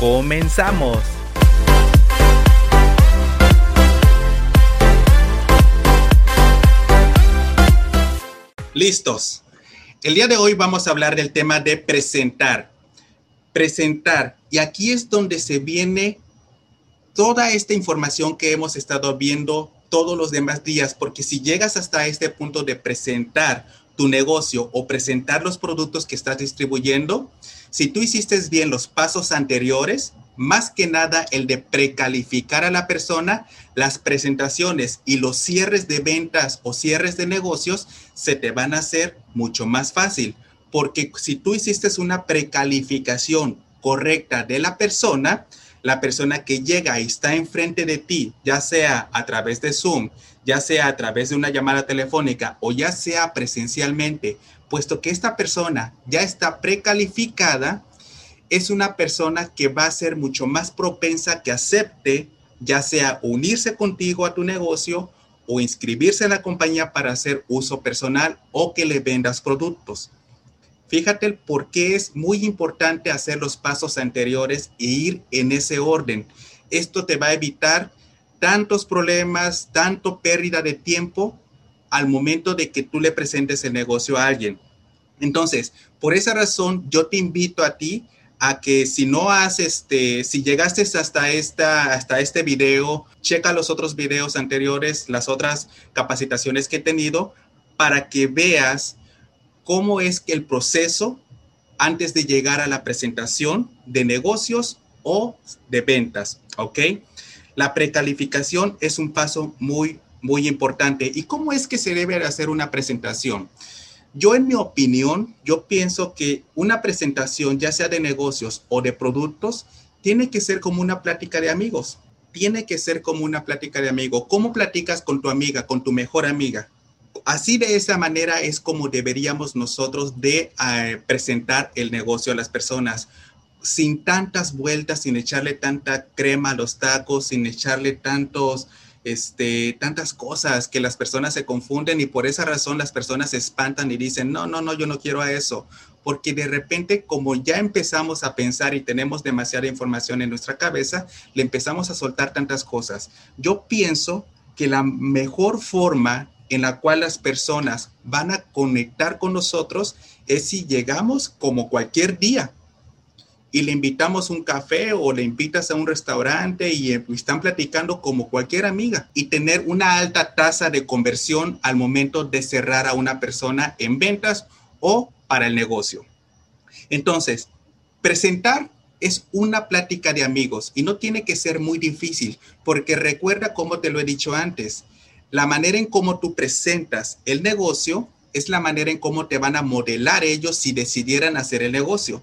¡Comenzamos! Listos. El día de hoy vamos a hablar del tema de presentar. Presentar. Y aquí es donde se viene toda esta información que hemos estado viendo todos los demás días, porque si llegas hasta este punto de presentar tu negocio o presentar los productos que estás distribuyendo, si tú hiciste bien los pasos anteriores, más que nada el de precalificar a la persona, las presentaciones y los cierres de ventas o cierres de negocios se te van a hacer mucho más fácil. Porque si tú hiciste una precalificación correcta de la persona, la persona que llega y está enfrente de ti, ya sea a través de Zoom, ya sea a través de una llamada telefónica o ya sea presencialmente, puesto que esta persona ya está precalificada, es una persona que va a ser mucho más propensa que acepte ya sea unirse contigo a tu negocio o inscribirse en la compañía para hacer uso personal o que le vendas productos. Fíjate por qué es muy importante hacer los pasos anteriores e ir en ese orden. Esto te va a evitar tantos problemas, tanto pérdida de tiempo al momento de que tú le presentes el negocio a alguien. Entonces, por esa razón, yo te invito a ti a que si no has, este, si llegaste hasta, esta, hasta este video, checa los otros videos anteriores, las otras capacitaciones que he tenido, para que veas cómo es el proceso antes de llegar a la presentación de negocios o de ventas, ¿ok? La precalificación es un paso muy, muy importante. ¿Y cómo es que se debe hacer una presentación? Yo, en mi opinión, yo pienso que una presentación, ya sea de negocios o de productos, tiene que ser como una plática de amigos. Tiene que ser como una plática de amigos. ¿Cómo platicas con tu amiga, con tu mejor amiga? Así de esa manera es como deberíamos nosotros de eh, presentar el negocio a las personas sin tantas vueltas, sin echarle tanta crema a los tacos, sin echarle tantos, este, tantas cosas que las personas se confunden y por esa razón las personas se espantan y dicen, no, no, no, yo no quiero a eso. Porque de repente, como ya empezamos a pensar y tenemos demasiada información en nuestra cabeza, le empezamos a soltar tantas cosas. Yo pienso que la mejor forma en la cual las personas van a conectar con nosotros es si llegamos como cualquier día y le invitamos un café o le invitas a un restaurante y eh, están platicando como cualquier amiga y tener una alta tasa de conversión al momento de cerrar a una persona en ventas o para el negocio. Entonces, presentar es una plática de amigos y no tiene que ser muy difícil porque recuerda como te lo he dicho antes, la manera en cómo tú presentas el negocio es la manera en cómo te van a modelar ellos si decidieran hacer el negocio.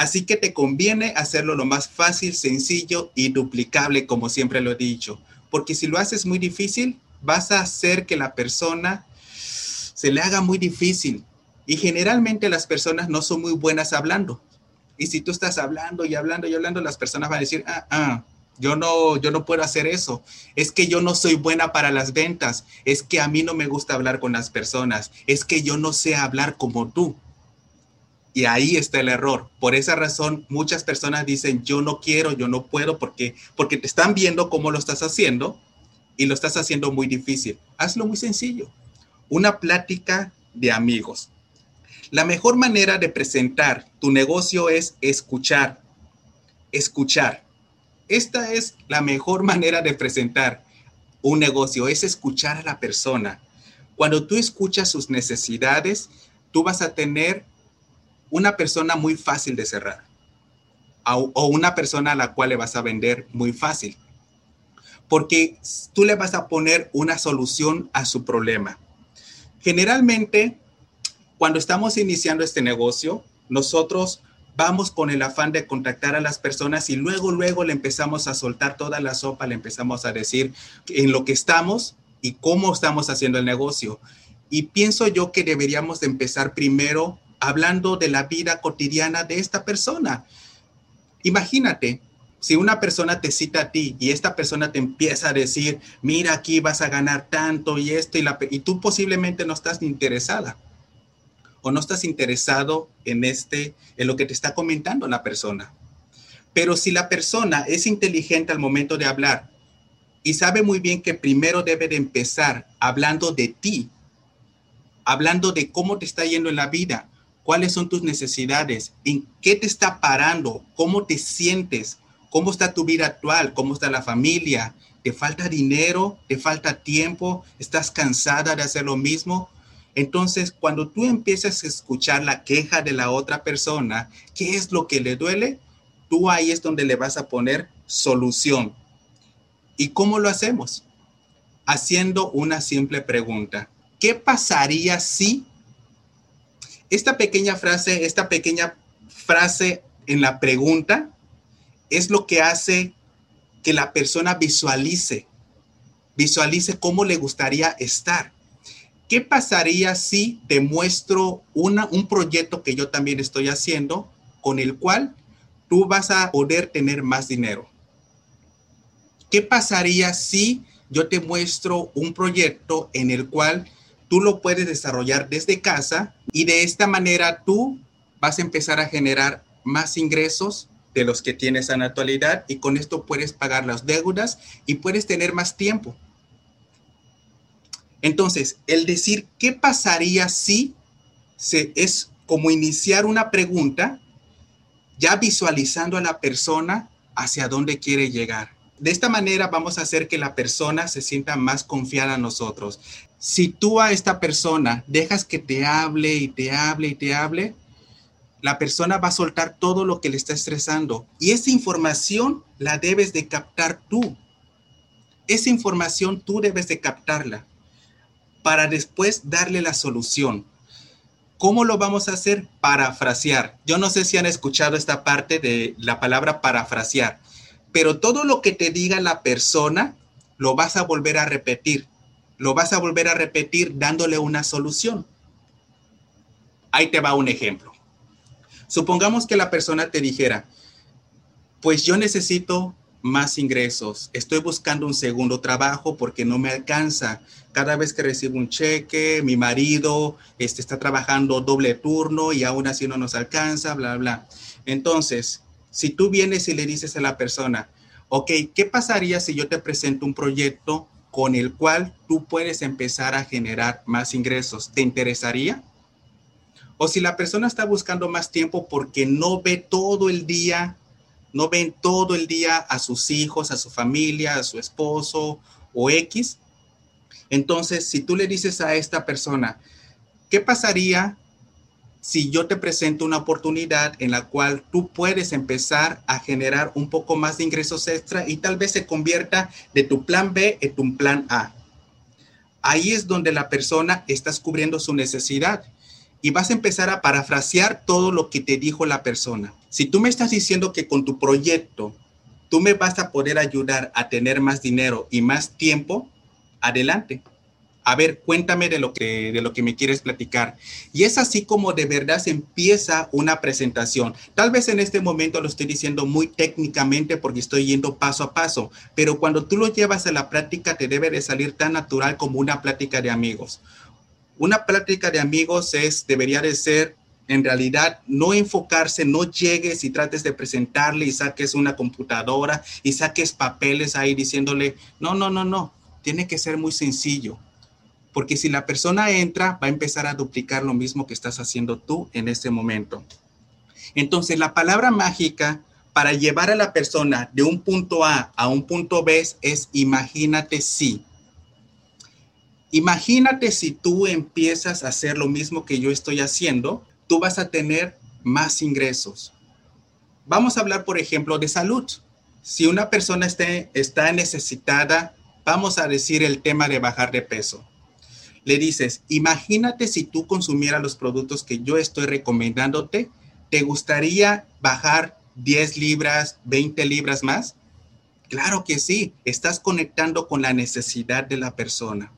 Así que te conviene hacerlo lo más fácil, sencillo y duplicable, como siempre lo he dicho. Porque si lo haces muy difícil, vas a hacer que la persona se le haga muy difícil. Y generalmente las personas no son muy buenas hablando. Y si tú estás hablando y hablando y hablando, las personas van a decir, ah, ah, yo no, yo no puedo hacer eso. Es que yo no soy buena para las ventas. Es que a mí no me gusta hablar con las personas. Es que yo no sé hablar como tú. Y ahí está el error. Por esa razón, muchas personas dicen, yo no quiero, yo no puedo, porque, porque te están viendo cómo lo estás haciendo y lo estás haciendo muy difícil. Hazlo muy sencillo. Una plática de amigos. La mejor manera de presentar tu negocio es escuchar. Escuchar. Esta es la mejor manera de presentar un negocio, es escuchar a la persona. Cuando tú escuchas sus necesidades, tú vas a tener una persona muy fácil de cerrar o una persona a la cual le vas a vender muy fácil. Porque tú le vas a poner una solución a su problema. Generalmente, cuando estamos iniciando este negocio, nosotros vamos con el afán de contactar a las personas y luego, luego le empezamos a soltar toda la sopa, le empezamos a decir en lo que estamos y cómo estamos haciendo el negocio. Y pienso yo que deberíamos de empezar primero hablando de la vida cotidiana de esta persona. Imagínate, si una persona te cita a ti y esta persona te empieza a decir, mira, aquí vas a ganar tanto y esto, y, tú posiblemente no estás interesada o no estás interesado en, este, en lo que te está comentando la persona. Pero si la persona es inteligente al momento de hablar y sabe muy bien que primero debe de empezar hablando de ti, hablando de cómo te está yendo en la vida, cuáles son tus necesidades, en qué te está parando, cómo te sientes, cómo está tu vida actual, cómo está la familia, te falta dinero, te falta tiempo, estás cansada de hacer lo mismo. Entonces, cuando tú empiezas a escuchar la queja de la otra persona, ¿qué es lo que le duele? Tú ahí es donde le vas a poner solución. ¿Y cómo lo hacemos? Haciendo una simple pregunta. ¿Qué pasaría si esta pequeña frase, esta pequeña frase en la pregunta es lo que hace que la persona visualice, visualice cómo le gustaría estar. ¿Qué pasaría si te muestro una, un proyecto que yo también estoy haciendo con el cual tú vas a poder tener más dinero? ¿Qué pasaría si yo te muestro un proyecto en el cual tú lo puedes desarrollar desde casa y de esta manera tú vas a empezar a generar más ingresos de los que tienes en la actualidad y con esto puedes pagar las deudas y puedes tener más tiempo. Entonces, el decir qué pasaría si se, es como iniciar una pregunta ya visualizando a la persona hacia dónde quiere llegar. De esta manera vamos a hacer que la persona se sienta más confiada en nosotros. Si tú a esta persona dejas que te hable y te hable y te hable, la persona va a soltar todo lo que le está estresando y esa información la debes de captar tú. Esa información tú debes de captarla para después darle la solución. ¿Cómo lo vamos a hacer? Parafrasear. Yo no sé si han escuchado esta parte de la palabra parafrasear, pero todo lo que te diga la persona lo vas a volver a repetir. Lo vas a volver a repetir dándole una solución. Ahí te va un ejemplo. Supongamos que la persona te dijera, pues yo necesito más ingresos, estoy buscando un segundo trabajo porque no me alcanza. Cada vez que recibo un cheque, mi marido este, está trabajando doble turno y aún así no nos alcanza, bla, bla. Entonces, si tú vienes y le dices a la persona, ok, ¿qué pasaría si yo te presento un proyecto con el cual tú puedes empezar a generar más ingresos? ¿Te interesaría? O si la persona está buscando más tiempo porque no ve todo el día, no ven todo el día a sus hijos, a su familia, a su esposo o X. Entonces, si tú le dices a esta persona, ¿qué pasaría si yo te presento una oportunidad en la cual tú puedes empezar a generar un poco más de ingresos extra y tal vez se convierta de tu plan B en tu plan A? Ahí es donde la persona está cubriendo su necesidad y vas a empezar a parafrasear todo lo que te dijo la persona. Si tú me estás diciendo que con tu proyecto tú me vas a poder ayudar a tener más dinero y más tiempo, adelante. A ver, cuéntame de lo que de lo que me quieres platicar. Y es así como de verdad se empieza una presentación. Tal vez en este momento lo estoy diciendo muy técnicamente porque estoy yendo paso a paso, pero cuando tú lo llevas a la práctica te debe de salir tan natural como una plática de amigos una plática de amigos es, debería de ser, en realidad, no enfocarse, no llegues y trates de presentarle y saques una computadora y saques papeles ahí diciéndole, no, no, no, no, tiene que ser muy sencillo. Porque si la persona entra, va a empezar a duplicar lo mismo que estás haciendo tú en este momento. Entonces, la palabra mágica para llevar a la persona de un punto A a un punto B es imagínate si. Imagínate si tú empiezas a hacer lo mismo que yo estoy haciendo, tú vas a tener más ingresos. Vamos a hablar, por ejemplo, de salud. Si una persona está necesitada, vamos a decir el tema de bajar de peso. Le dices, imagínate si tú consumieras los productos que yo estoy recomendándote, ¿Te gustaría bajar 10 libras, 20 libras más? Claro que sí, estás conectando con la necesidad de la persona.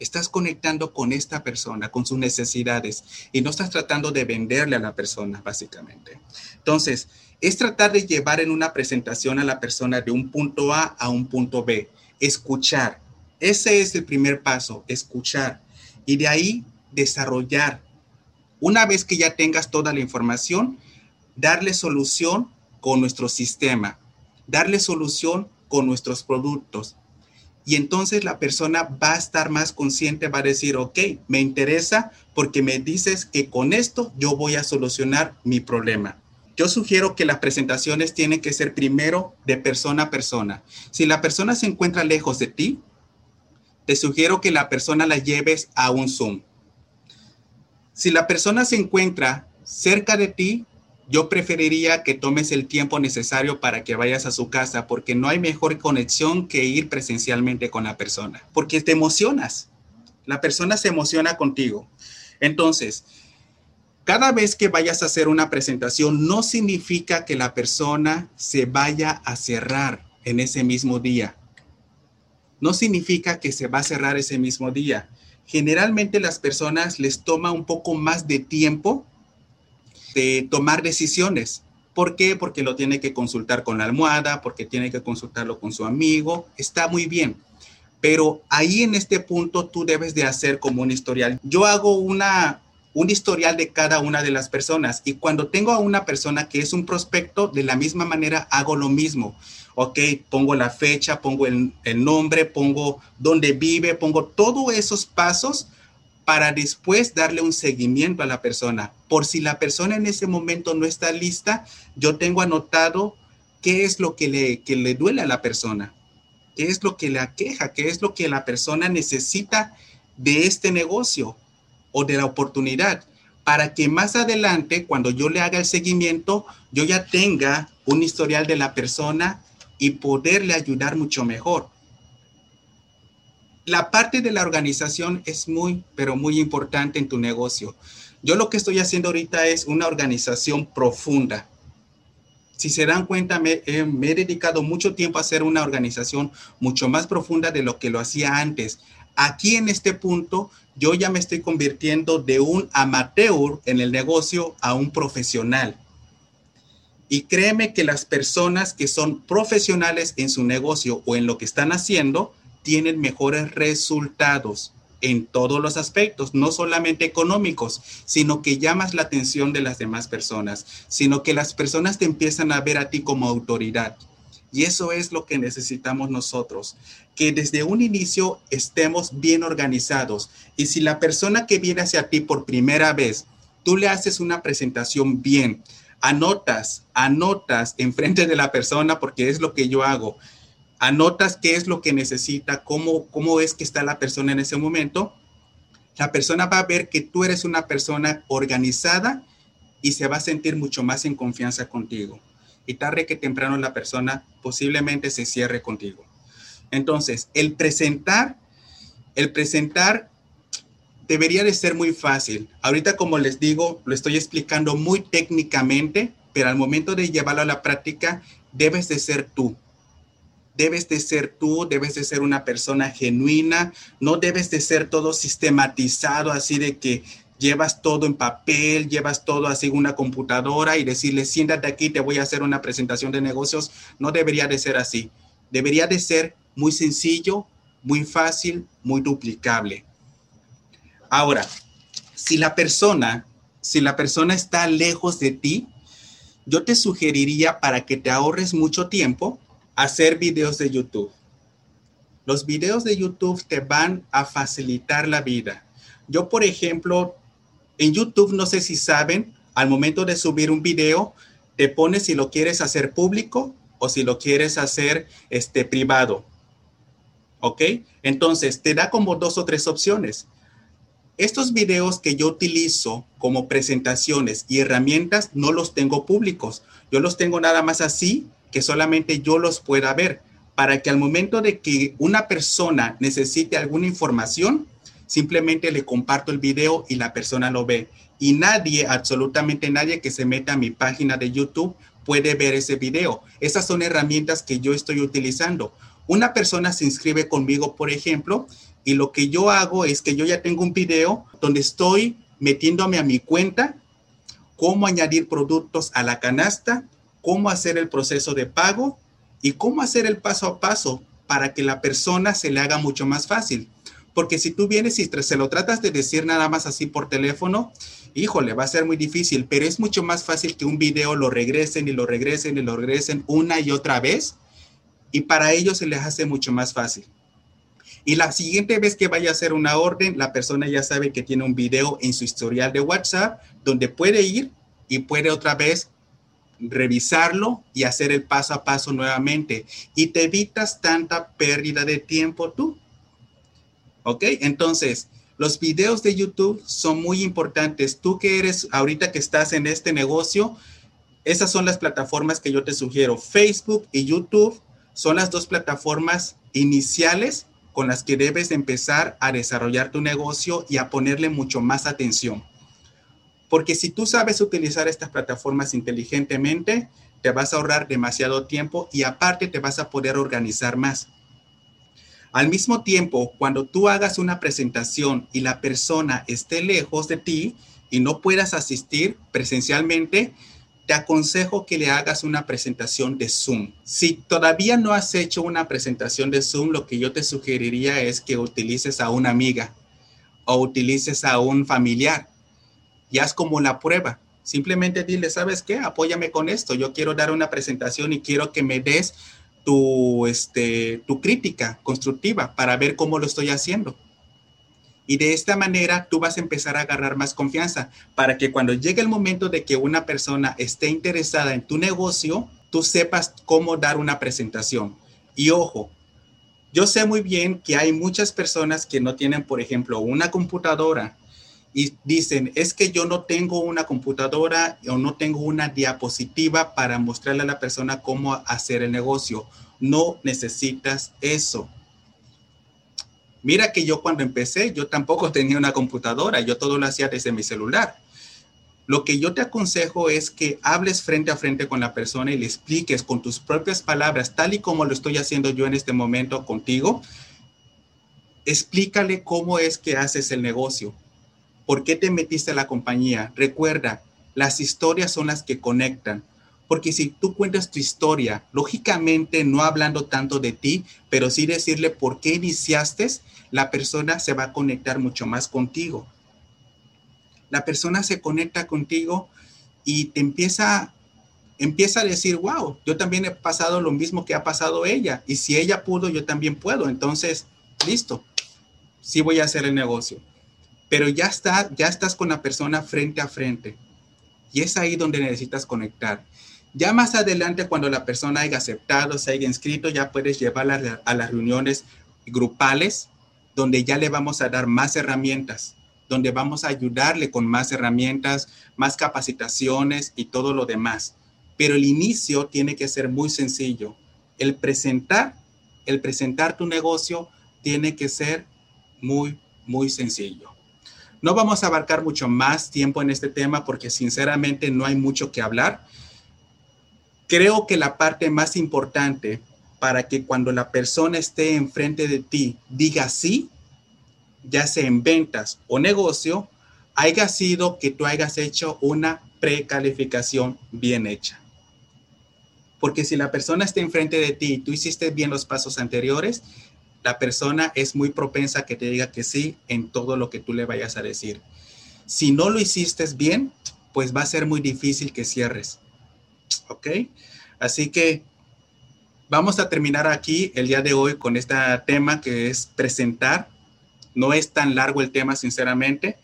Estás conectando con esta persona, con sus necesidades, y no estás tratando de venderle a la persona, básicamente. Entonces, es tratar de llevar en una presentación a la persona de un punto A a un punto B. Escuchar. Ese es el primer paso, escuchar. Y de ahí desarrollar. Una vez que ya tengas toda la información, darle solución con nuestro sistema darle solución con nuestros productos. Y entonces la persona va a estar más consciente, va a decir, ok, me interesa porque me dices que con esto yo voy a solucionar mi problema. Yo sugiero que las presentaciones tienen que ser primero de persona a persona. Si la persona se encuentra lejos de ti, te sugiero que la persona la lleves a un Zoom. Si la persona se encuentra cerca de ti, yo preferiría que tomes el tiempo necesario para que vayas a su casa, porque no hay mejor conexión que ir presencialmente con la persona, porque te emocionas. La persona se emociona contigo. Entonces, cada vez que vayas a hacer una presentación, no significa que la persona se vaya a cerrar en ese mismo día. No significa que se va a cerrar ese mismo día. Generalmente las personas les toma un poco más de tiempo de tomar decisiones. ¿Por qué? Porque lo tiene que consultar con la almohada, porque tiene que consultarlo con su amigo. Está muy bien. Pero ahí en este punto tú debes de hacer como un historial. Yo hago una, un historial de cada una de las personas y cuando tengo a una persona que es un prospecto, de la misma manera hago lo mismo. Ok, pongo la fecha, pongo el, nombre, pongo dónde vive, pongo todos esos pasos para después darle un seguimiento a la persona. Por si la persona en ese momento no está lista, yo tengo anotado qué es lo que le, que le duele a la persona, qué es lo que le aqueja, qué es lo que la persona necesita de este negocio o de la oportunidad, para que más adelante, cuando yo le haga el seguimiento, yo ya tenga un historial de la persona y poderle ayudar mucho mejor la parte de la organización es muy, pero muy importante en tu negocio. Yo lo que estoy haciendo ahorita es una organización profunda. Si se dan cuenta, me, he dedicado mucho tiempo a hacer una organización mucho más profunda de lo que lo hacía antes. Aquí en este punto, yo ya me estoy convirtiendo de un amateur en el negocio a un profesional. Y créeme que las personas que son profesionales en su negocio o en lo que están haciendo, tienen mejores resultados en todos los aspectos, no solamente económicos, sino que llamas la atención de las demás personas, sino que las personas te empiezan a ver a ti como autoridad. Y eso es lo que necesitamos nosotros, que desde un inicio estemos bien organizados. Y si la persona que viene hacia ti por primera vez, tú le haces una presentación bien, anotas, anotas enfrente de la persona, porque es lo que yo hago anotas qué es lo que necesita, cómo, cómo es que está la persona en ese momento, la persona va a ver que tú eres una persona organizada y se va a sentir mucho más en confianza contigo. Y tarde que temprano la persona posiblemente se cierre contigo. Entonces, el presentar, el presentar debería de ser muy fácil. Ahorita, como les digo, lo estoy explicando muy técnicamente, pero al momento de llevarlo a la práctica, debes de ser tú debes de ser tú, debes de ser una persona genuina, no debes de ser todo sistematizado así de que llevas todo en papel, llevas todo así una computadora y decirle, siéntate aquí, te voy a hacer una presentación de negocios. No debería de ser así. Debería de ser muy sencillo, muy fácil, muy duplicable. Ahora, si la persona, si la persona está lejos de ti, yo te sugeriría para que te ahorres mucho tiempo, hacer videos de YouTube. Los videos de YouTube te van a facilitar la vida. Yo, por ejemplo, en YouTube, no sé si saben, al momento de subir un video, te pones si lo quieres hacer público o si lo quieres hacer este, privado. ¿Ok? Entonces, te da como dos o tres opciones. Estos videos que yo utilizo como presentaciones y herramientas no los tengo públicos. Yo los tengo nada más así que solamente yo los pueda ver, para que al momento de que una persona necesite alguna información, simplemente le comparto el video y la persona lo ve. y nadie, absolutamente nadie que se meta a mi página de YouTube puede ver ese video. Esas son herramientas que yo estoy utilizando. Una persona se inscribe conmigo, por ejemplo, y lo que yo hago es que yo ya tengo un video donde estoy metiéndome a mi cuenta, cómo añadir productos a la canasta, cómo hacer el proceso de pago y cómo hacer el paso a paso para que la persona se le haga mucho más fácil. Porque si tú vienes y se lo tratas de decir nada más así por teléfono, híjole, va a ser muy difícil, pero es mucho más fácil que un video lo regresen y lo regresen y lo regresen una y otra vez. Y para ellos se les hace mucho más fácil. Y la siguiente vez que vaya a hacer una orden, la persona ya sabe que tiene un video en su historial de WhatsApp donde puede ir y puede otra vez revisarlo y hacer el paso a paso nuevamente. Y te evitas tanta pérdida de tiempo tú. ¿Ok? Entonces, los videos de YouTube son muy importantes. Tú que eres ahorita que estás en este negocio, esas son las plataformas que yo te sugiero. Facebook y YouTube son las dos plataformas iniciales con las que debes empezar a desarrollar tu negocio y a ponerle mucho más atención. Porque si tú sabes utilizar estas plataformas inteligentemente, te vas a ahorrar demasiado tiempo y aparte te vas a poder organizar más. Al mismo tiempo, cuando tú hagas una presentación y la persona esté lejos de ti y no puedas asistir presencialmente, te aconsejo que le hagas una presentación de Zoom. Si todavía no has hecho una presentación de Zoom, lo que yo te sugeriría es que utilices a una amiga o utilices a un familiar y haz como la prueba. Simplemente dile, ¿sabes qué? Apóyame con esto. Yo quiero dar una presentación y quiero que me des tu, este, tu crítica constructiva para ver cómo lo estoy haciendo. Y de esta manera tú vas a empezar a agarrar más confianza para que cuando llegue el momento de que una persona esté interesada en tu negocio, tú sepas cómo dar una presentación. Y ojo, yo sé muy bien que hay muchas personas que no tienen, por ejemplo, una computadora y dicen, es que yo no tengo una computadora o no tengo una diapositiva para mostrarle a la persona cómo hacer el negocio. No necesitas eso. Mira que yo cuando empecé, yo tampoco tenía una computadora, yo todo lo hacía desde mi celular. Lo que yo te aconsejo es que hables frente a frente con la persona y le expliques con tus propias palabras, tal y como lo estoy haciendo yo en este momento contigo. Explícale cómo es que haces el negocio ¿Por qué te metiste a la compañía? Recuerda, las historias son las que conectan. Porque si tú cuentas tu historia, lógicamente no hablando tanto de ti, pero sí decirle por qué iniciaste, la persona se va a conectar mucho más contigo. La persona se conecta contigo y te empieza, empieza a decir, wow, yo también he pasado lo mismo que ha pasado ella. Y si ella pudo, yo también puedo. Entonces, listo, sí voy a hacer el negocio pero ya, está, ya estás con la persona frente a frente. Y es ahí donde necesitas conectar. Ya más adelante, cuando la persona haya aceptado, se haya inscrito, ya puedes llevarla a las reuniones grupales, donde ya le vamos a dar más herramientas, donde vamos a ayudarle con más herramientas, más capacitaciones y todo lo demás. Pero el inicio tiene que ser muy sencillo. El presentar, el presentar tu negocio tiene que ser muy, muy sencillo. No vamos a abarcar mucho más tiempo en este tema porque sinceramente no hay mucho que hablar. Creo que la parte más importante para que cuando la persona esté enfrente de ti diga sí, ya sea en ventas o negocio, haya sido que tú hayas hecho una precalificación bien hecha. Porque si la persona está enfrente de ti y tú hiciste bien los pasos anteriores, la persona es muy propensa a que te diga que sí en todo lo que tú le vayas a decir. Si no lo hiciste bien, pues va a ser muy difícil que cierres. ¿Ok? Así que vamos a terminar aquí el día de hoy con este tema que es presentar. No es tan largo el tema, sinceramente,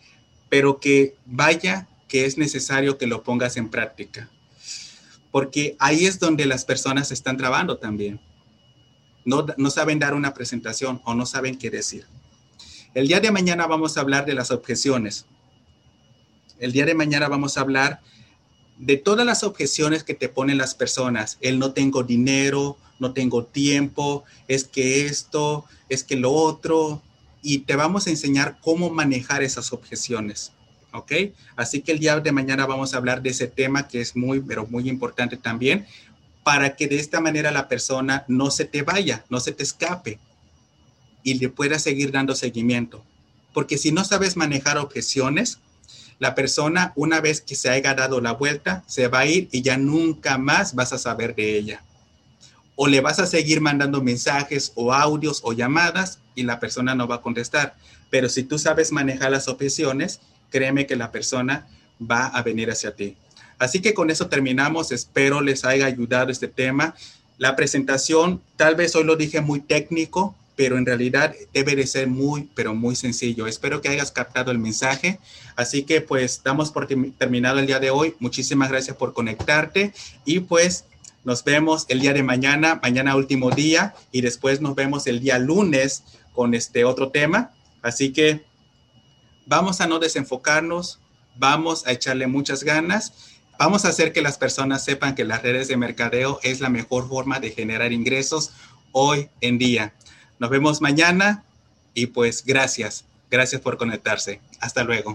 pero que vaya que es necesario que lo pongas en práctica. Porque ahí es donde las personas están trabando también no, saben dar una presentación o no saben qué decir. El día de mañana vamos a hablar de las objeciones. El día de mañana vamos a hablar de todas las objeciones que te ponen las personas. El no tengo dinero, no tengo tiempo, es que esto, es que lo otro. Y te vamos a enseñar cómo manejar esas objeciones. ¿ok? Así que el día de mañana vamos a hablar de ese tema que es muy, pero muy importante también, para que de esta manera la persona no se te vaya, no se te escape y le pueda seguir dando seguimiento. Porque si no sabes manejar objeciones, la persona una vez que se haya dado la vuelta, se va a ir y ya nunca más vas a saber de ella. O le vas a seguir mandando mensajes o audios o llamadas y la persona no va a contestar. Pero si tú sabes manejar las objeciones, créeme que la persona va a venir hacia ti. Así que con eso terminamos. Espero les haya ayudado este tema. La presentación, tal vez hoy lo dije muy técnico, pero en realidad debe de ser muy, pero muy sencillo. Espero que hayas captado el mensaje. Así que pues damos por terminado el día de hoy. Muchísimas gracias por conectarte y pues nos vemos el día de mañana, mañana último día y después nos vemos el día lunes con este otro tema. Así que vamos a no desenfocarnos, vamos a echarle muchas ganas. Vamos a hacer que las personas sepan que las redes de mercadeo es la mejor forma de generar ingresos hoy en día. Nos vemos mañana y pues gracias. Gracias por conectarse. Hasta luego.